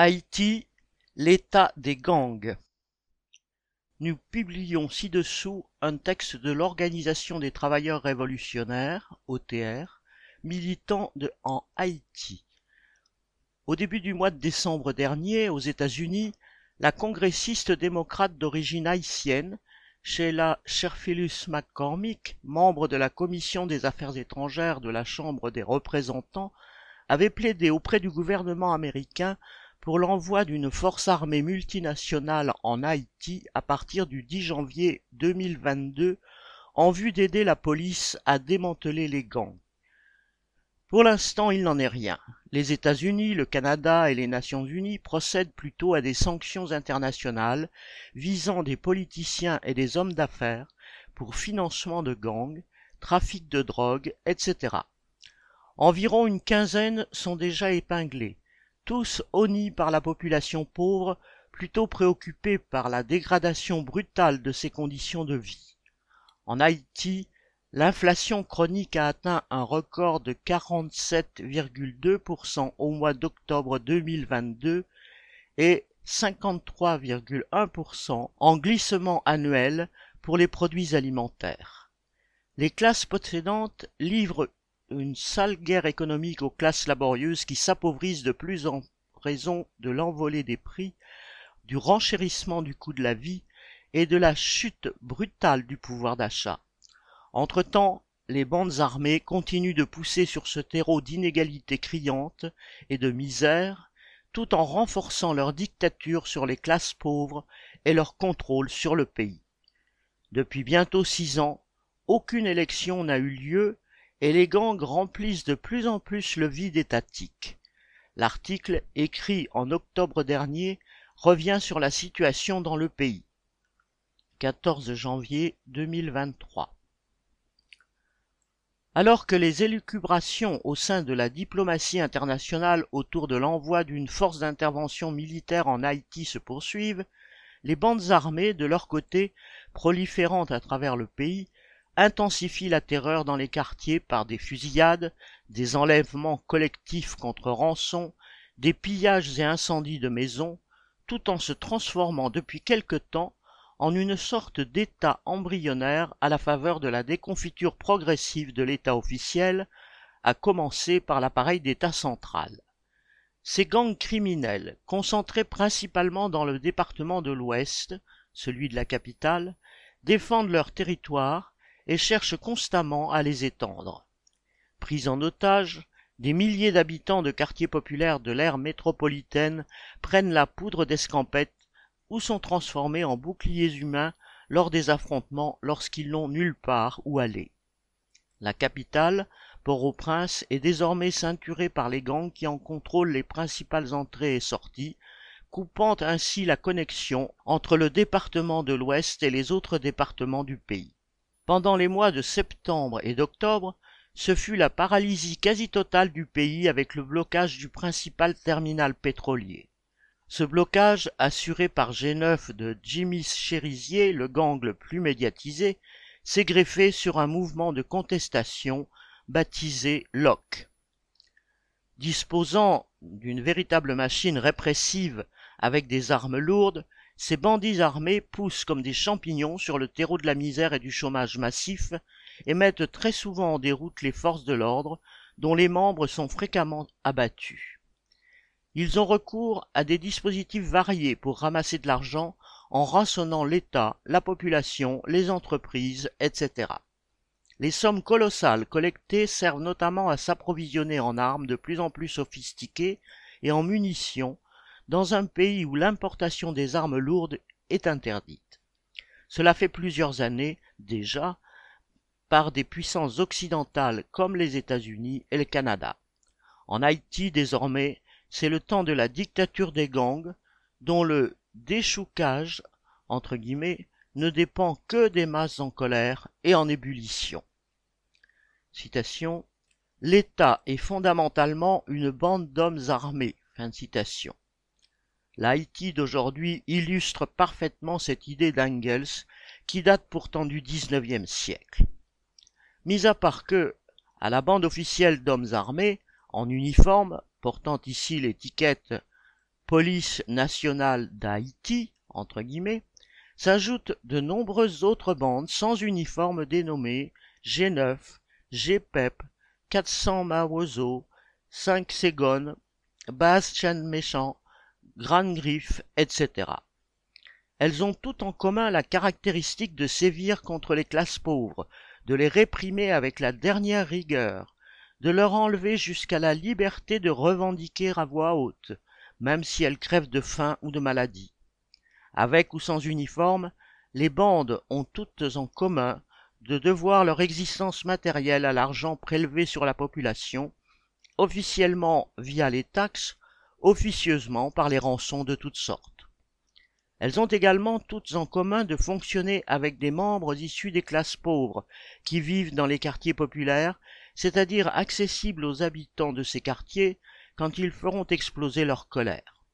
Haïti, l'état des gangs. Nous publions ci-dessous un texte de l'Organisation des travailleurs révolutionnaires, OTR, militant de, en Haïti. Au début du mois de décembre dernier, aux États-Unis, la congressiste démocrate d'origine haïtienne, Sheila Sherphilus McCormick, membre de la Commission des Affaires étrangères de la Chambre des représentants, avait plaidé auprès du gouvernement américain pour l'envoi d'une force armée multinationale en Haïti à partir du 10 janvier 2022 en vue d'aider la police à démanteler les gangs. Pour l'instant, il n'en est rien. Les États-Unis, le Canada et les Nations Unies procèdent plutôt à des sanctions internationales visant des politiciens et des hommes d'affaires pour financement de gangs, trafic de drogue, etc. Environ une quinzaine sont déjà épinglés, tous honnis par la population pauvre, plutôt préoccupée par la dégradation brutale de ses conditions de vie. En Haïti, l'inflation chronique a atteint un record de 47,2% au mois d'octobre 2022 et 53,1% en glissement annuel pour les produits alimentaires. Les classes possédantes livrent une sale guerre économique aux classes laborieuses qui s'appauvrissent de plus en raison de l'envolée des prix, du renchérissement du coût de la vie et de la chute brutale du pouvoir d'achat. Entre-temps, les bandes armées continuent de pousser sur ce terreau d'inégalités criantes et de misère, tout en renforçant leur dictature sur les classes pauvres et leur contrôle sur le pays. Depuis bientôt six ans, aucune élection n'a eu lieu et les gangs remplissent de plus en plus le vide étatique. L'article, écrit en octobre dernier, revient sur la situation dans le pays. 14 janvier 2023. Alors que les élucubrations au sein de la diplomatie internationale autour de l'envoi d'une force d'intervention militaire en Haïti se poursuivent, les bandes armées, de leur côté, proliférant à travers le pays, intensifie la terreur dans les quartiers par des fusillades, des enlèvements collectifs contre rançon, des pillages et incendies de maisons, tout en se transformant depuis quelque temps en une sorte d'État embryonnaire à la faveur de la déconfiture progressive de l'État officiel, à commencer par l'appareil d'État central. Ces gangs criminels, concentrés principalement dans le département de l'Ouest, celui de la capitale, défendent leur territoire et cherchent constamment à les étendre. Pris en otage, des milliers d'habitants de quartiers populaires de l'ère métropolitaine prennent la poudre d'escampette ou sont transformés en boucliers humains lors des affrontements lorsqu'ils n'ont nulle part où aller. La capitale, Port-au-Prince, est désormais ceinturée par les gangs qui en contrôlent les principales entrées et sorties, coupant ainsi la connexion entre le département de l'Ouest et les autres départements du pays. Pendant les mois de septembre et d'octobre, ce fut la paralysie quasi totale du pays avec le blocage du principal terminal pétrolier. Ce blocage, assuré par G9 de Jimmy Cherizier, le gang le plus médiatisé, s'est greffé sur un mouvement de contestation baptisé LOC. Disposant d'une véritable machine répressive avec des armes lourdes, ces bandits armés poussent comme des champignons sur le terreau de la misère et du chômage massif et mettent très souvent en déroute les forces de l'ordre, dont les membres sont fréquemment abattus. Ils ont recours à des dispositifs variés pour ramasser de l'argent en rançonnant l'État, la population, les entreprises, etc. Les sommes colossales collectées servent notamment à s'approvisionner en armes de plus en plus sophistiquées et en munitions dans un pays où l'importation des armes lourdes est interdite. Cela fait plusieurs années déjà par des puissances occidentales comme les États-Unis et le Canada. En Haïti désormais, c'est le temps de la dictature des gangs dont le déchoucage entre guillemets ne dépend que des masses en colère et en ébullition. Citation L'État est fondamentalement une bande d'hommes armés. L'Haïti d'aujourd'hui illustre parfaitement cette idée d'Engels qui date pourtant du XIXe siècle. Mis à part que, à la bande officielle d'hommes armés, en uniforme, portant ici l'étiquette police nationale d'Haïti, s'ajoutent de nombreuses autres bandes sans uniforme dénommées G9, GPEP, 400 Mawozo, 5 Ségone, Basse Chaîne Méchant, Grande Griffe, etc. Elles ont toutes en commun la caractéristique de sévir contre les classes pauvres, de les réprimer avec la dernière rigueur, de leur enlever jusqu'à la liberté de revendiquer à voix haute, même si elles crèvent de faim ou de maladie. Avec ou sans uniforme, les bandes ont toutes en commun de devoir leur existence matérielle à l'argent prélevé sur la population, officiellement via les taxes, officieusement par les rançons de toutes sortes. Elles ont également toutes en commun de fonctionner avec des membres issus des classes pauvres, qui vivent dans les quartiers populaires, c'est-à-dire accessibles aux habitants de ces quartiers quand ils feront exploser leur colère.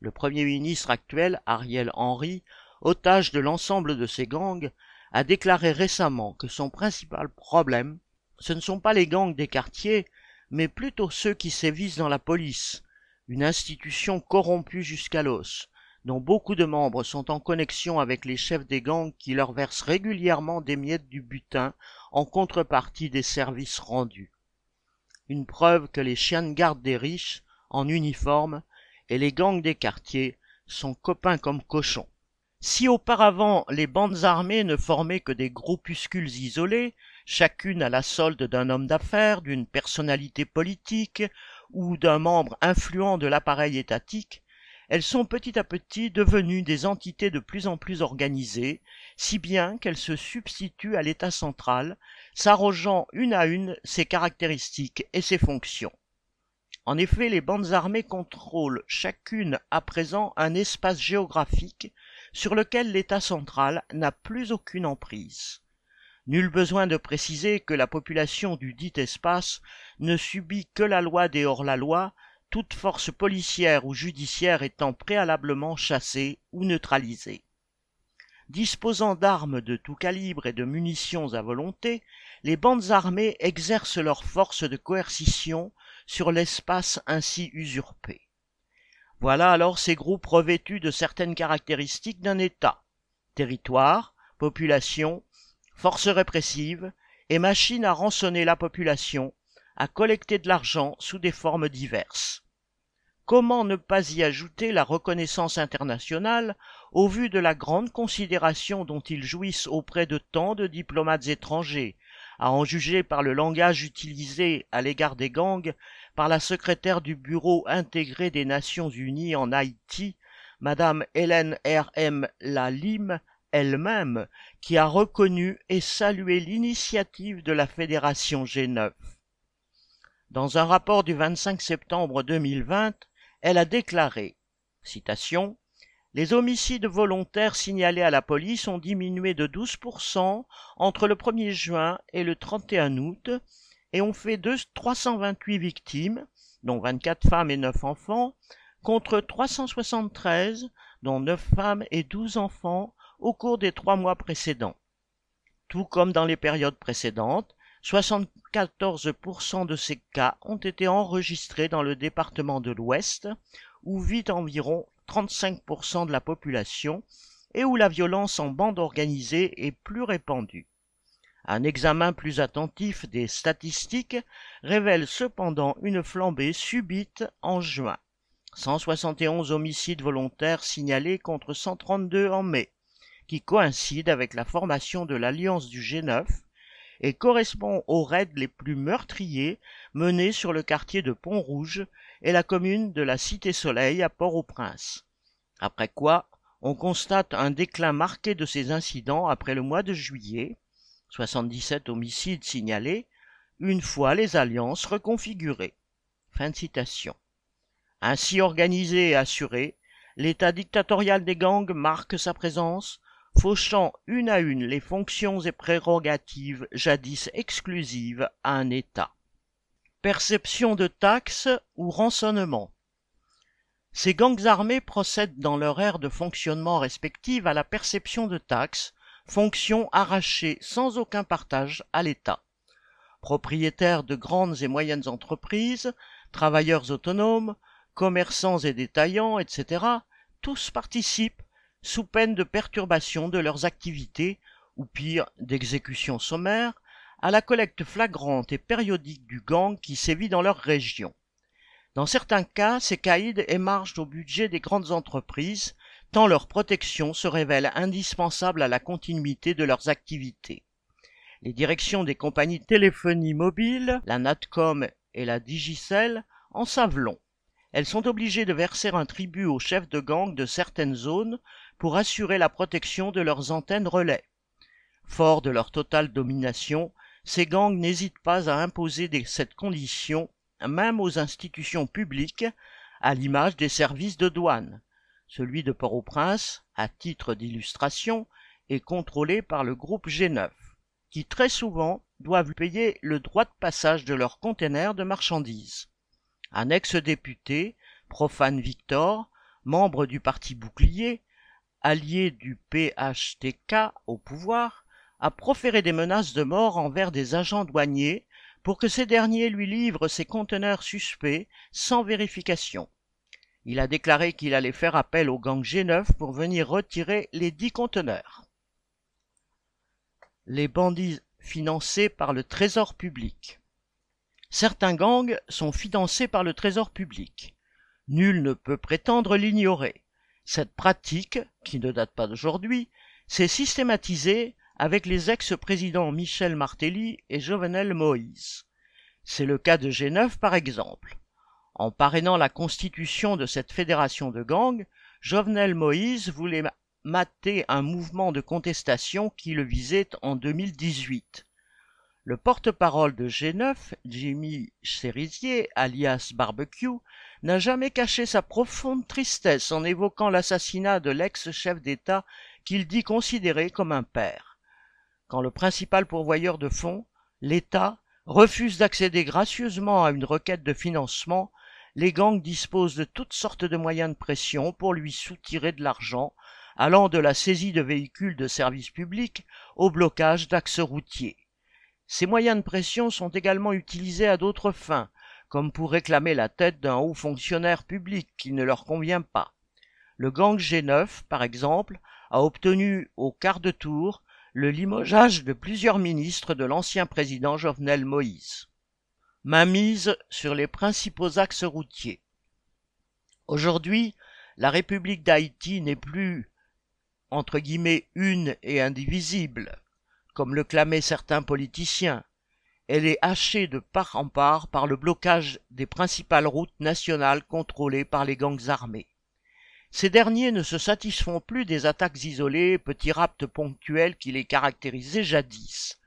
Le Premier ministre actuel, Ariel Henry, otage de l'ensemble de ces gangs, a déclaré récemment que son principal problème, ce ne sont pas les gangs des quartiers, mais plutôt ceux qui sévissent dans la police, une institution corrompue jusqu'à l'os, dont beaucoup de membres sont en connexion avec les chefs des gangs qui leur versent régulièrement des miettes du butin en contrepartie des services rendus. Une preuve que les chiens de garde des riches, en uniforme, et les gangs des quartiers sont copains comme cochons. Si auparavant les bandes armées ne formaient que des groupuscules isolés, chacune à la solde d'un homme d'affaires, d'une personnalité politique ou d'un membre influent de l'appareil étatique, elles sont petit à petit devenues des entités de plus en plus organisées, si bien qu'elles se substituent à l'État central, s'arrogeant une à une ses caractéristiques et ses fonctions. En effet, les bandes armées contrôlent chacune à présent un espace géographique sur lequel l'État central n'a plus aucune emprise. Nul besoin de préciser que la population du dit espace ne subit que la loi des hors-la-loi, toute force policière ou judiciaire étant préalablement chassée ou neutralisée. Disposant d'armes de tout calibre et de munitions à volonté, les bandes armées exercent leur force de coercition sur l'espace ainsi usurpé. Voilà alors ces groupes revêtus de certaines caractéristiques d'un État territoire, population, force répressive et machine à rançonner la population, à collecter de l'argent sous des formes diverses. Comment ne pas y ajouter la reconnaissance internationale au vu de la grande considération dont ils jouissent auprès de tant de diplomates étrangers, à en juger par le langage utilisé à l'égard des gangs par la secrétaire du Bureau intégré des Nations Unies en Haïti, Madame Hélène R. M. Lalim, elle-même, qui a reconnu et salué l'initiative de la Fédération G9. Dans un rapport du 25 septembre 2020, elle a déclaré, citation, les homicides volontaires signalés à la police ont diminué de 12% entre le 1er juin et le 31 août et ont fait 328 victimes, dont 24 femmes et 9 enfants, contre 373, dont 9 femmes et 12 enfants, au cours des trois mois précédents. Tout comme dans les périodes précédentes, 74% de ces cas ont été enregistrés dans le département de l'Ouest, où vit environ 35% de la population et où la violence en bande organisée est plus répandue. Un examen plus attentif des statistiques révèle cependant une flambée subite en juin. 171 homicides volontaires signalés contre 132 en mai, qui coïncide avec la formation de l'alliance du G9 et correspond aux raids les plus meurtriers menés sur le quartier de Pont-Rouge et la commune de la Cité-Soleil à Port-au-Prince. Après quoi, on constate un déclin marqué de ces incidents après le mois de juillet, 77 homicides signalés, une fois les alliances reconfigurées. Fin de citation. Ainsi organisé et assuré, l'état dictatorial des gangs marque sa présence, fauchant une à une les fonctions et prérogatives jadis exclusives à un État. Perception de taxes ou rançonnement. Ces gangs armés procèdent dans leur ère de fonctionnement respective à la perception de taxes, fonction arrachée sans aucun partage à l'État. Propriétaires de grandes et moyennes entreprises, travailleurs autonomes, commerçants et détaillants, etc., tous participent, sous peine de perturbation de leurs activités, ou pire, d'exécution sommaire, à la collecte flagrante et périodique du gang qui sévit dans leur région. Dans certains cas, ces caïds émargent au budget des grandes entreprises, tant leur protection se révèle indispensable à la continuité de leurs activités. Les directions des compagnies téléphonie mobile, la Natcom et la Digicel, en savent long. Elles sont obligées de verser un tribut aux chefs de gang de certaines zones pour assurer la protection de leurs antennes relais. Forts de leur totale domination, ces gangs n'hésitent pas à imposer cette condition même aux institutions publiques, à l'image des services de douane. Celui de Port-au-Prince, à titre d'illustration, est contrôlé par le groupe G9, qui très souvent doivent payer le droit de passage de leurs containers de marchandises. Un ex-député, Profane Victor, membre du parti Bouclier, allié du PHTK au pouvoir, a proféré des menaces de mort envers des agents douaniers pour que ces derniers lui livrent ses conteneurs suspects sans vérification. Il a déclaré qu'il allait faire appel au gang G9 pour venir retirer les dix conteneurs. Les bandits financés par le trésor public. Certains gangs sont financés par le trésor public. Nul ne peut prétendre l'ignorer. Cette pratique, qui ne date pas d'aujourd'hui, s'est systématisée avec les ex-présidents Michel Martelly et Jovenel Moïse. C'est le cas de G9 par exemple. En parrainant la constitution de cette fédération de gangs, Jovenel Moïse voulait mater un mouvement de contestation qui le visait en 2018. Le porte-parole de G9, Jimmy Cerisier, alias Barbecue, n'a jamais caché sa profonde tristesse en évoquant l'assassinat de l'ex-chef d'État qu'il dit considérer comme un père quand le principal pourvoyeur de fonds, l'État, refuse d'accéder gracieusement à une requête de financement, les gangs disposent de toutes sortes de moyens de pression pour lui soutirer de l'argent, allant de la saisie de véhicules de service public au blocage d'axes routiers. Ces moyens de pression sont également utilisés à d'autres fins, comme pour réclamer la tête d'un haut fonctionnaire public qui ne leur convient pas. Le gang G9, par exemple, a obtenu au quart de tour le limogeage de plusieurs ministres de l'ancien président Jovenel Moïse. mise sur les principaux axes routiers. Aujourd'hui, la République d'Haïti n'est plus entre guillemets une et indivisible, comme le clamaient certains politiciens. Elle est hachée de part en part par le blocage des principales routes nationales contrôlées par les gangs armés. Ces derniers ne se satisfont plus des attaques isolées, petits rapts ponctuels qui les caractérisaient jadis.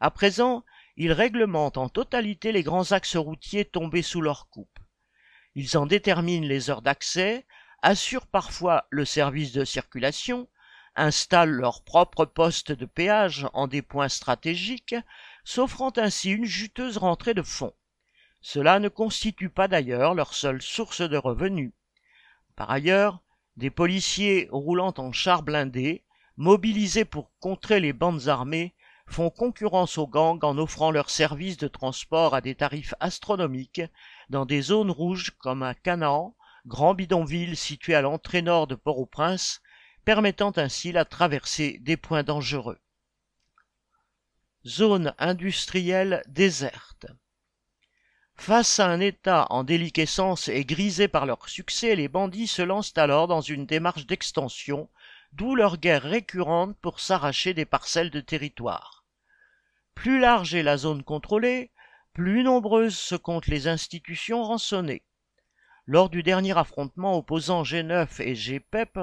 À présent, ils réglementent en totalité les grands axes routiers tombés sous leur coupe. Ils en déterminent les heures d'accès, assurent parfois le service de circulation, installent leurs propres postes de péage en des points stratégiques, s'offrant ainsi une juteuse rentrée de fonds. Cela ne constitue pas d'ailleurs leur seule source de revenus. Par ailleurs, des policiers roulant en chars blindés, mobilisés pour contrer les bandes armées, font concurrence aux gangs en offrant leurs services de transport à des tarifs astronomiques dans des zones rouges comme à Canaan, grand bidonville situé à l'entrée nord de Port-au-Prince, permettant ainsi la traversée des points dangereux. Zone industrielle déserte. Face à un État en déliquescence et grisé par leur succès, les bandits se lancent alors dans une démarche d'extension, d'où leur guerre récurrente pour s'arracher des parcelles de territoire. Plus large est la zone contrôlée, plus nombreuses se comptent les institutions rançonnées. Lors du dernier affrontement opposant G9 et GPEP,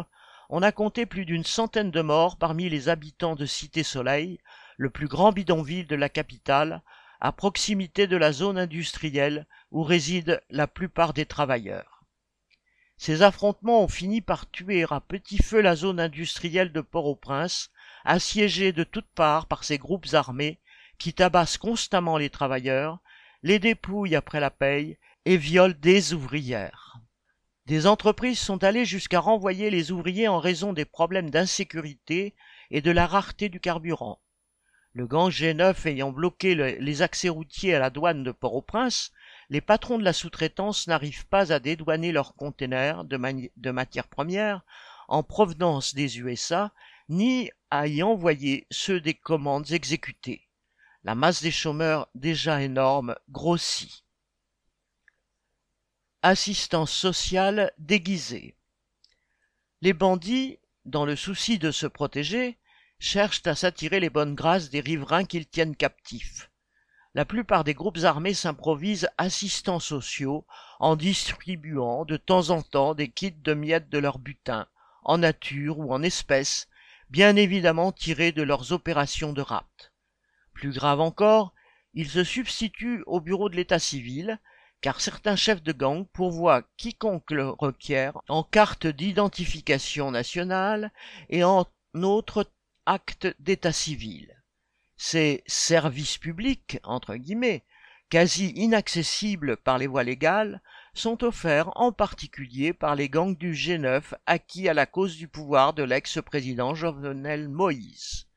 on a compté plus d'une centaine de morts parmi les habitants de Cité Soleil, le plus grand bidonville de la capitale, à proximité de la zone industrielle où résident la plupart des travailleurs. Ces affrontements ont fini par tuer à petit feu la zone industrielle de Port-au-Prince, assiégée de toutes parts par ces groupes armés qui tabassent constamment les travailleurs, les dépouillent après la paye et violent des ouvrières. Des entreprises sont allées jusqu'à renvoyer les ouvriers en raison des problèmes d'insécurité et de la rareté du carburant. Le gang G9 ayant bloqué les accès routiers à la douane de Port-au-Prince, les patrons de la sous-traitance n'arrivent pas à dédouaner leurs containers de, de matières premières en provenance des USA, ni à y envoyer ceux des commandes exécutées. La masse des chômeurs, déjà énorme, grossit. Assistance sociale déguisée. Les bandits, dans le souci de se protéger, cherchent à s'attirer les bonnes grâces des riverains qu'ils tiennent captifs. La plupart des groupes armés s'improvisent assistants sociaux en distribuant de temps en temps des kits de miettes de leur butin, en nature ou en espèces, bien évidemment tirés de leurs opérations de rapt. Plus grave encore, ils se substituent au bureau de l'état civil, car certains chefs de gang pourvoient quiconque le requiert en carte d'identification nationale et en autres actes d'état civil. Ces services publics, entre guillemets, quasi inaccessibles par les voies légales, sont offerts en particulier par les gangs du G9 acquis à la cause du pouvoir de l'ex-président Jovenel Moïse.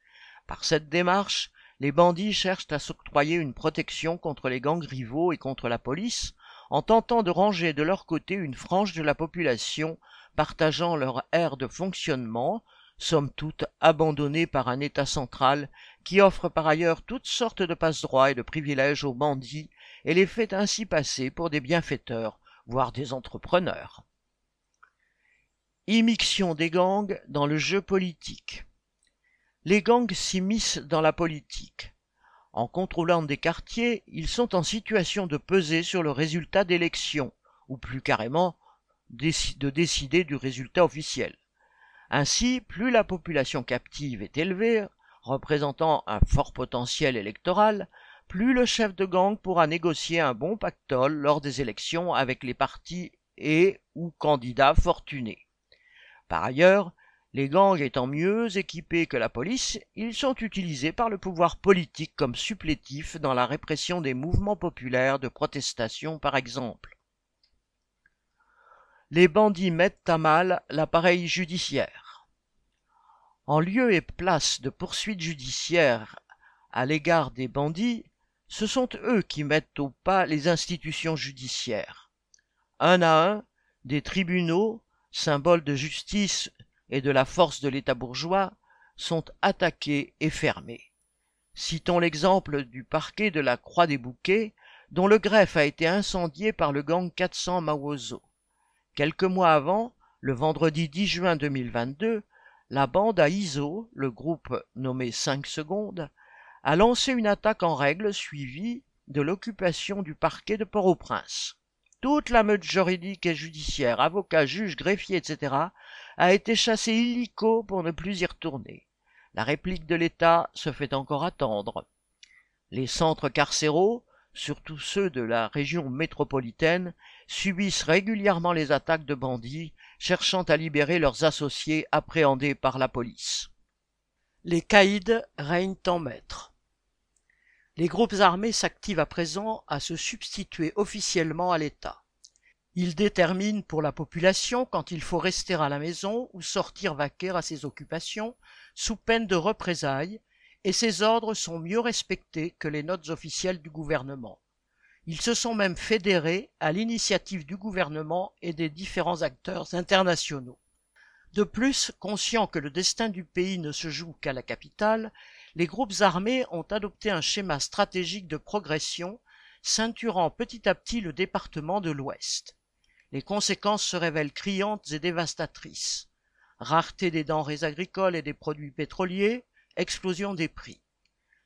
Par cette démarche, les bandits cherchent à s'octroyer une protection contre les gangs rivaux et contre la police, en tentant de ranger de leur côté une frange de la population partageant leur aire de fonctionnement, somme toute abandonnée par un État central qui offre par ailleurs toutes sortes de passe-droits et de privilèges aux bandits et les fait ainsi passer pour des bienfaiteurs, voire des entrepreneurs. Immixtion des gangs dans le jeu politique. Les gangs s'immiscent dans la politique. En contrôlant des quartiers, ils sont en situation de peser sur le résultat d'élections, ou plus carrément de décider du résultat officiel. Ainsi, plus la population captive est élevée, représentant un fort potentiel électoral, plus le chef de gang pourra négocier un bon pactole lors des élections avec les partis et ou candidats fortunés. Par ailleurs, les gangs étant mieux équipés que la police, ils sont utilisés par le pouvoir politique comme supplétifs dans la répression des mouvements populaires de protestation par exemple. Les bandits mettent à mal l'appareil judiciaire. En lieu et place de poursuites judiciaires à l'égard des bandits, ce sont eux qui mettent au pas les institutions judiciaires. Un à un, des tribunaux, symboles de justice et de la force de l'État bourgeois sont attaqués et fermés. Citons l'exemple du parquet de la Croix des Bouquets, dont le greffe a été incendié par le gang 400 Mawozo. Quelques mois avant, le vendredi 10 juin 2022, la bande à ISO, le groupe nommé 5 secondes, a lancé une attaque en règle suivie de l'occupation du parquet de Port-au-Prince. Toute la meute juridique et judiciaire, avocats, juges, greffiers, etc., a été chassée illico pour ne plus y retourner. La réplique de l'État se fait encore attendre. Les centres carcéraux, surtout ceux de la région métropolitaine, subissent régulièrement les attaques de bandits cherchant à libérer leurs associés appréhendés par la police. Les caïds règnent en maître. Les groupes armés s'activent à présent à se substituer officiellement à l'État. Ils déterminent pour la population quand il faut rester à la maison ou sortir vaquer à ses occupations sous peine de représailles, et ces ordres sont mieux respectés que les notes officielles du gouvernement. Ils se sont même fédérés à l'initiative du gouvernement et des différents acteurs internationaux. De plus, conscients que le destin du pays ne se joue qu'à la capitale, les groupes armés ont adopté un schéma stratégique de progression ceinturant petit à petit le département de l'Ouest. Les conséquences se révèlent criantes et dévastatrices. Rareté des denrées agricoles et des produits pétroliers, explosion des prix.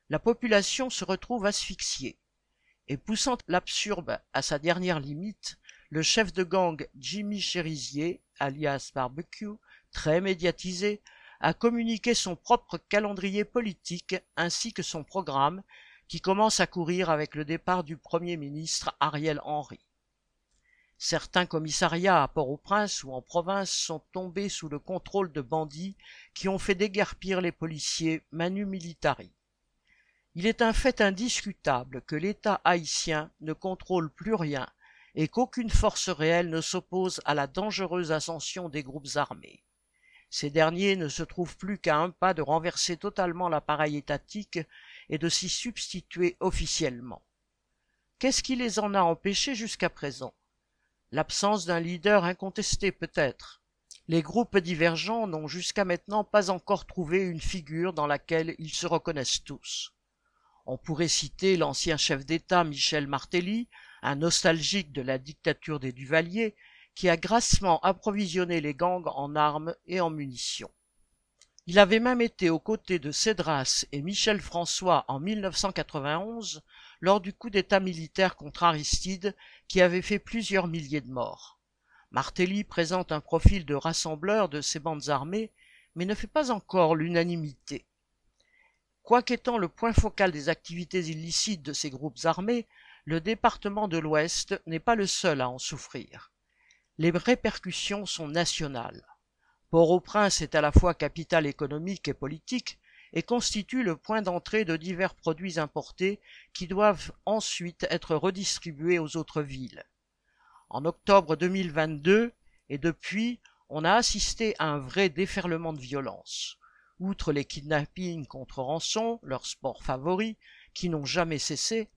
La population se retrouve asphyxiée. Et poussant l'absurde à sa dernière limite, le chef de gang Jimmy Cherizier, alias Barbecue, très médiatisé, a communiqué son propre calendrier politique ainsi que son programme qui commence à courir avec le départ du Premier ministre Ariel Henry. Certains commissariats à Port-au-Prince ou en province sont tombés sous le contrôle de bandits qui ont fait déguerpir les policiers manu militari. Il est un fait indiscutable que l'État haïtien ne contrôle plus rien et qu'aucune force réelle ne s'oppose à la dangereuse ascension des groupes armés. Ces derniers ne se trouvent plus qu'à un pas de renverser totalement l'appareil étatique et de s'y substituer officiellement. Qu'est-ce qui les en a empêchés jusqu'à présent? L'absence d'un leader incontesté peut-être. Les groupes divergents n'ont jusqu'à maintenant pas encore trouvé une figure dans laquelle ils se reconnaissent tous. On pourrait citer l'ancien chef d'État Michel Martelly, un nostalgique de la dictature des Duvaliers, qui a grassement approvisionné les gangs en armes et en munitions. Il avait même été aux côtés de Cédras et Michel François en 1991 lors du coup d'État militaire contre Aristide qui avait fait plusieurs milliers de morts. Martelly présente un profil de rassembleur de ces bandes armées, mais ne fait pas encore l'unanimité. Quoiqu'étant le point focal des activités illicites de ces groupes armés, le département de l'Ouest n'est pas le seul à en souffrir. Les répercussions sont nationales. Port-au-Prince est à la fois capitale économique et politique et constitue le point d'entrée de divers produits importés qui doivent ensuite être redistribués aux autres villes. En octobre 2022 et depuis, on a assisté à un vrai déferlement de violence. Outre les kidnappings contre rançon, leur sport favori, qui n'ont jamais cessé,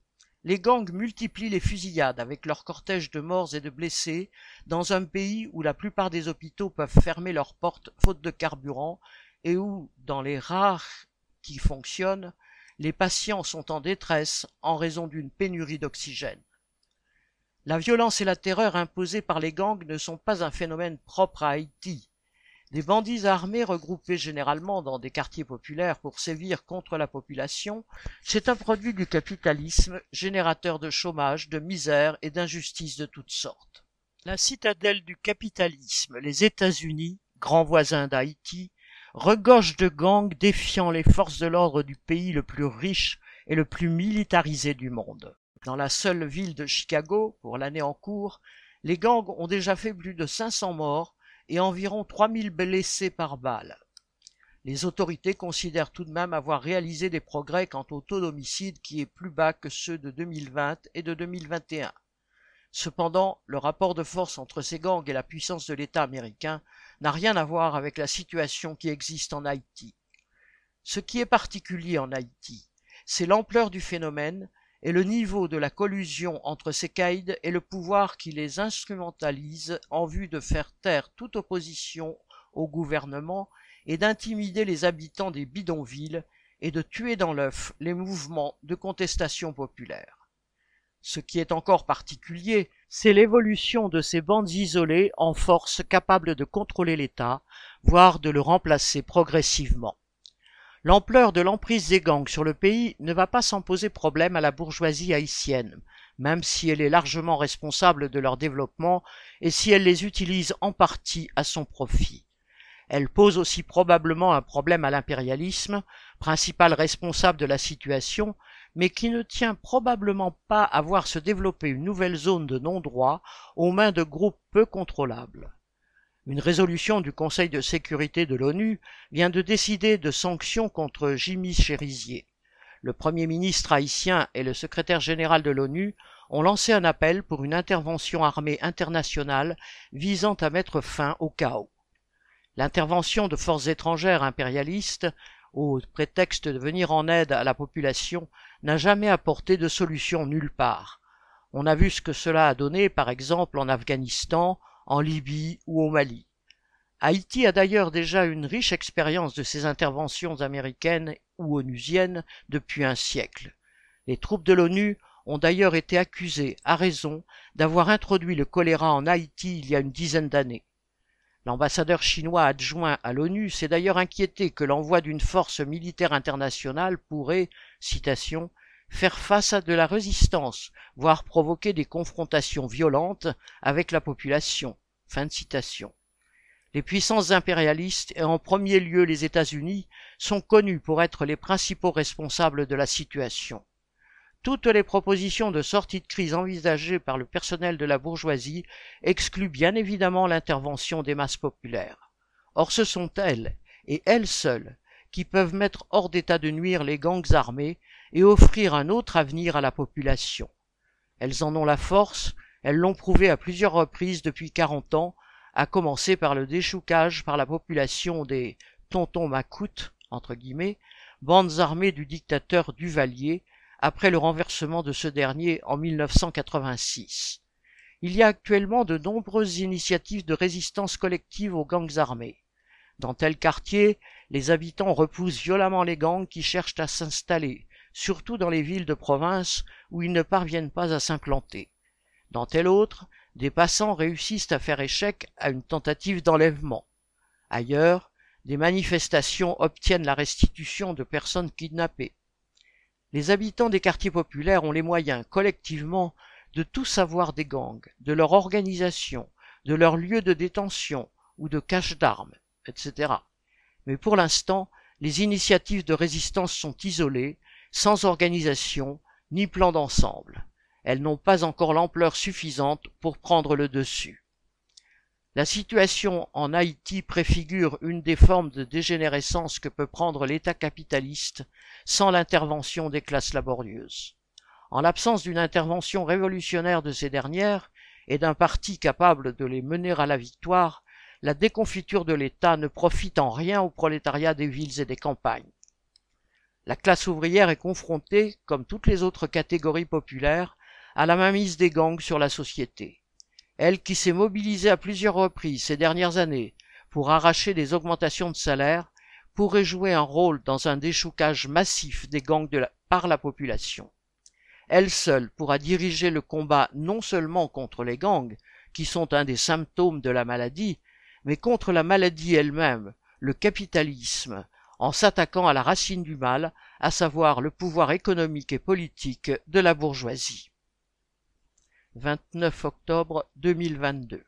les gangs multiplient les fusillades avec leur cortège de morts et de blessés dans un pays où la plupart des hôpitaux peuvent fermer leurs portes faute de carburant et où, dans les rares qui fonctionnent, les patients sont en détresse en raison d'une pénurie d'oxygène. La violence et la terreur imposées par les gangs ne sont pas un phénomène propre à Haïti. Des bandits armés regroupés généralement dans des quartiers populaires pour sévir contre la population, c'est un produit du capitalisme, générateur de chômage, de misère et d'injustice de toutes sortes. La citadelle du capitalisme, les États-Unis, grands voisins d'Haïti, regorge de gangs défiant les forces de l'ordre du pays le plus riche et le plus militarisé du monde. Dans la seule ville de Chicago, pour l'année en cours, les gangs ont déjà fait plus de 500 morts et environ 3000 blessés par balle. Les autorités considèrent tout de même avoir réalisé des progrès quant au taux d'homicide qui est plus bas que ceux de 2020 et de 2021. Cependant, le rapport de force entre ces gangs et la puissance de l'État américain n'a rien à voir avec la situation qui existe en Haïti. Ce qui est particulier en Haïti, c'est l'ampleur du phénomène et le niveau de la collusion entre ces caïds et le pouvoir qui les instrumentalise en vue de faire taire toute opposition au gouvernement et d'intimider les habitants des bidonvilles et de tuer dans l'œuf les mouvements de contestation populaire. Ce qui est encore particulier, c'est l'évolution de ces bandes isolées en force capables de contrôler l'État, voire de le remplacer progressivement. L'ampleur de l'emprise des gangs sur le pays ne va pas sans poser problème à la bourgeoisie haïtienne, même si elle est largement responsable de leur développement et si elle les utilise en partie à son profit. Elle pose aussi probablement un problème à l'impérialisme, principal responsable de la situation, mais qui ne tient probablement pas à voir se développer une nouvelle zone de non-droit aux mains de groupes peu contrôlables. Une résolution du Conseil de sécurité de l'ONU vient de décider de sanctions contre Jimmy Chérizier. Le Premier ministre haïtien et le secrétaire général de l'ONU ont lancé un appel pour une intervention armée internationale visant à mettre fin au chaos. L'intervention de forces étrangères impérialistes, au prétexte de venir en aide à la population, n'a jamais apporté de solution nulle part. On a vu ce que cela a donné, par exemple, en Afghanistan, en Libye ou au Mali. Haïti a d'ailleurs déjà une riche expérience de ces interventions américaines ou onusiennes depuis un siècle. Les troupes de l'ONU ont d'ailleurs été accusées, à raison, d'avoir introduit le choléra en Haïti il y a une dizaine d'années. L'ambassadeur chinois adjoint à l'ONU s'est d'ailleurs inquiété que l'envoi d'une force militaire internationale pourrait, citation, faire face à de la résistance, voire provoquer des confrontations violentes avec la population. Fin de citation. Les puissances impérialistes, et en premier lieu les États-Unis, sont connus pour être les principaux responsables de la situation. Toutes les propositions de sortie de crise envisagées par le personnel de la bourgeoisie excluent bien évidemment l'intervention des masses populaires. Or ce sont elles, et elles seules, qui peuvent mettre hors d'état de nuire les gangs armés et offrir un autre avenir à la population. Elles en ont la force, elles l'ont prouvé à plusieurs reprises depuis quarante ans, à commencer par le déchoucage par la population des tontons macoutes, entre bandes armées du dictateur Duvalier, après le renversement de ce dernier en 1986. Il y a actuellement de nombreuses initiatives de résistance collective aux gangs armés. Dans tel quartier, les habitants repoussent violemment les gangs qui cherchent à s'installer, surtout dans les villes de province où ils ne parviennent pas à s'implanter. Dans tel autre, des passants réussissent à faire échec à une tentative d'enlèvement. Ailleurs, des manifestations obtiennent la restitution de personnes kidnappées. Les habitants des quartiers populaires ont les moyens, collectivement, de tout savoir des gangs, de leur organisation, de leurs lieux de détention ou de cache d'armes, etc. Mais pour l'instant, les initiatives de résistance sont isolées, sans organisation ni plan d'ensemble. Elles n'ont pas encore l'ampleur suffisante pour prendre le dessus. La situation en Haïti préfigure une des formes de dégénérescence que peut prendre l'État capitaliste sans l'intervention des classes laborieuses. En l'absence d'une intervention révolutionnaire de ces dernières et d'un parti capable de les mener à la victoire, la déconfiture de l'État ne profite en rien au prolétariat des villes et des campagnes. La classe ouvrière est confrontée, comme toutes les autres catégories populaires, à la mainmise des gangs sur la société elle qui s'est mobilisée à plusieurs reprises ces dernières années pour arracher des augmentations de salaire, pourrait jouer un rôle dans un déchoucage massif des gangs par la population. Elle seule pourra diriger le combat non seulement contre les gangs, qui sont un des symptômes de la maladie, mais contre la maladie elle-même, le capitalisme, en s'attaquant à la racine du mal, à savoir le pouvoir économique et politique de la bourgeoisie. 29 octobre 2022